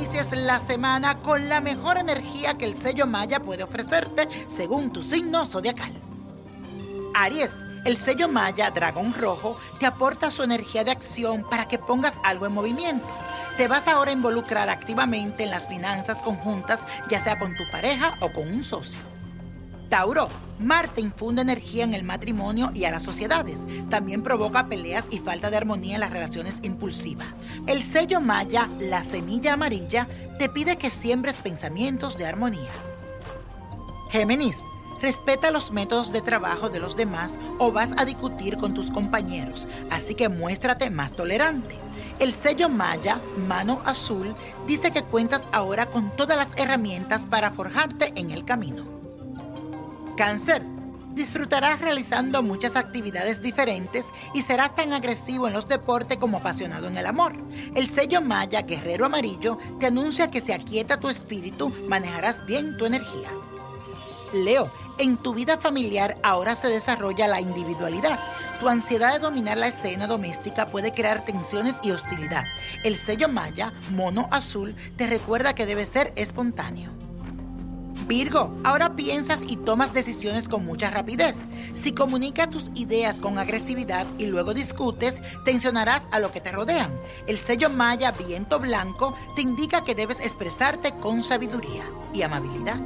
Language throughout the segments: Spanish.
Inicies la semana con la mejor energía que el sello Maya puede ofrecerte según tu signo zodiacal. Aries, el sello Maya Dragón Rojo te aporta su energía de acción para que pongas algo en movimiento. Te vas ahora a involucrar activamente en las finanzas conjuntas, ya sea con tu pareja o con un socio. Tauro, Marte infunde energía en el matrimonio y a las sociedades. También provoca peleas y falta de armonía en las relaciones impulsivas. El sello Maya, la semilla amarilla, te pide que siembres pensamientos de armonía. Géminis, respeta los métodos de trabajo de los demás o vas a discutir con tus compañeros, así que muéstrate más tolerante. El sello Maya, mano azul, dice que cuentas ahora con todas las herramientas para forjarte en el camino. Cáncer. Disfrutarás realizando muchas actividades diferentes y serás tan agresivo en los deportes como apasionado en el amor. El sello Maya Guerrero Amarillo te anuncia que si aquieta tu espíritu, manejarás bien tu energía. Leo, en tu vida familiar ahora se desarrolla la individualidad. Tu ansiedad de dominar la escena doméstica puede crear tensiones y hostilidad. El sello Maya, mono azul, te recuerda que debes ser espontáneo. Virgo, ahora piensas y tomas decisiones con mucha rapidez. Si comunicas tus ideas con agresividad y luego discutes, tensionarás a lo que te rodean. El sello Maya Viento Blanco te indica que debes expresarte con sabiduría y amabilidad.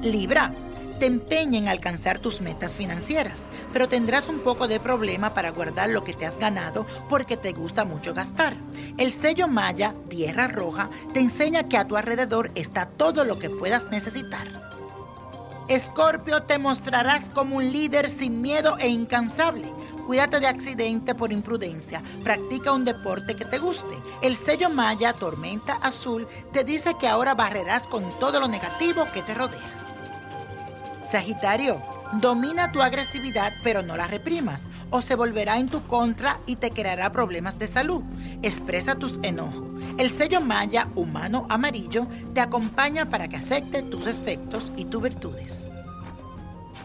Libra, te empeña en alcanzar tus metas financieras, pero tendrás un poco de problema para guardar lo que te has ganado porque te gusta mucho gastar. El sello Maya, Tierra Roja, te enseña que a tu alrededor está todo lo que puedas necesitar. Escorpio, te mostrarás como un líder sin miedo e incansable. Cuídate de accidente por imprudencia. Practica un deporte que te guste. El sello Maya, Tormenta Azul, te dice que ahora barrerás con todo lo negativo que te rodea. Sagitario, domina tu agresividad pero no la reprimas o se volverá en tu contra y te creará problemas de salud. Expresa tus enojos. El sello Maya humano amarillo te acompaña para que acepte tus defectos y tus virtudes.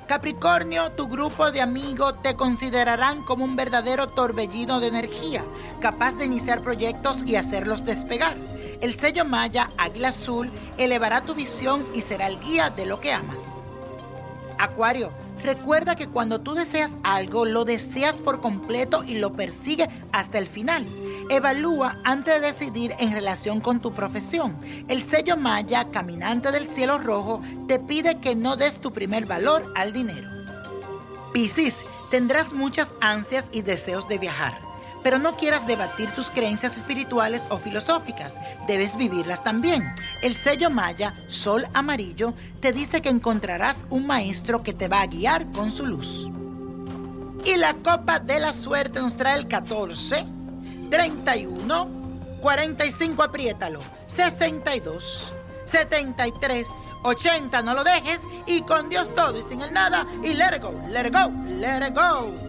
Capricornio, tu grupo de amigos te considerarán como un verdadero torbellino de energía, capaz de iniciar proyectos y hacerlos despegar. El sello Maya Águila Azul elevará tu visión y será el guía de lo que amas. Acuario, recuerda que cuando tú deseas algo, lo deseas por completo y lo persigues hasta el final. Evalúa antes de decidir en relación con tu profesión. El sello Maya, caminante del cielo rojo, te pide que no des tu primer valor al dinero. Piscis, tendrás muchas ansias y deseos de viajar, pero no quieras debatir tus creencias espirituales o filosóficas, debes vivirlas también. El sello Maya, Sol Amarillo, te dice que encontrarás un maestro que te va a guiar con su luz. Y la copa de la suerte nos trae el 14, 31, 45, apriétalo, 62 73 80. No lo dejes y con Dios todo y sin el nada y let it go, let it go, let it go.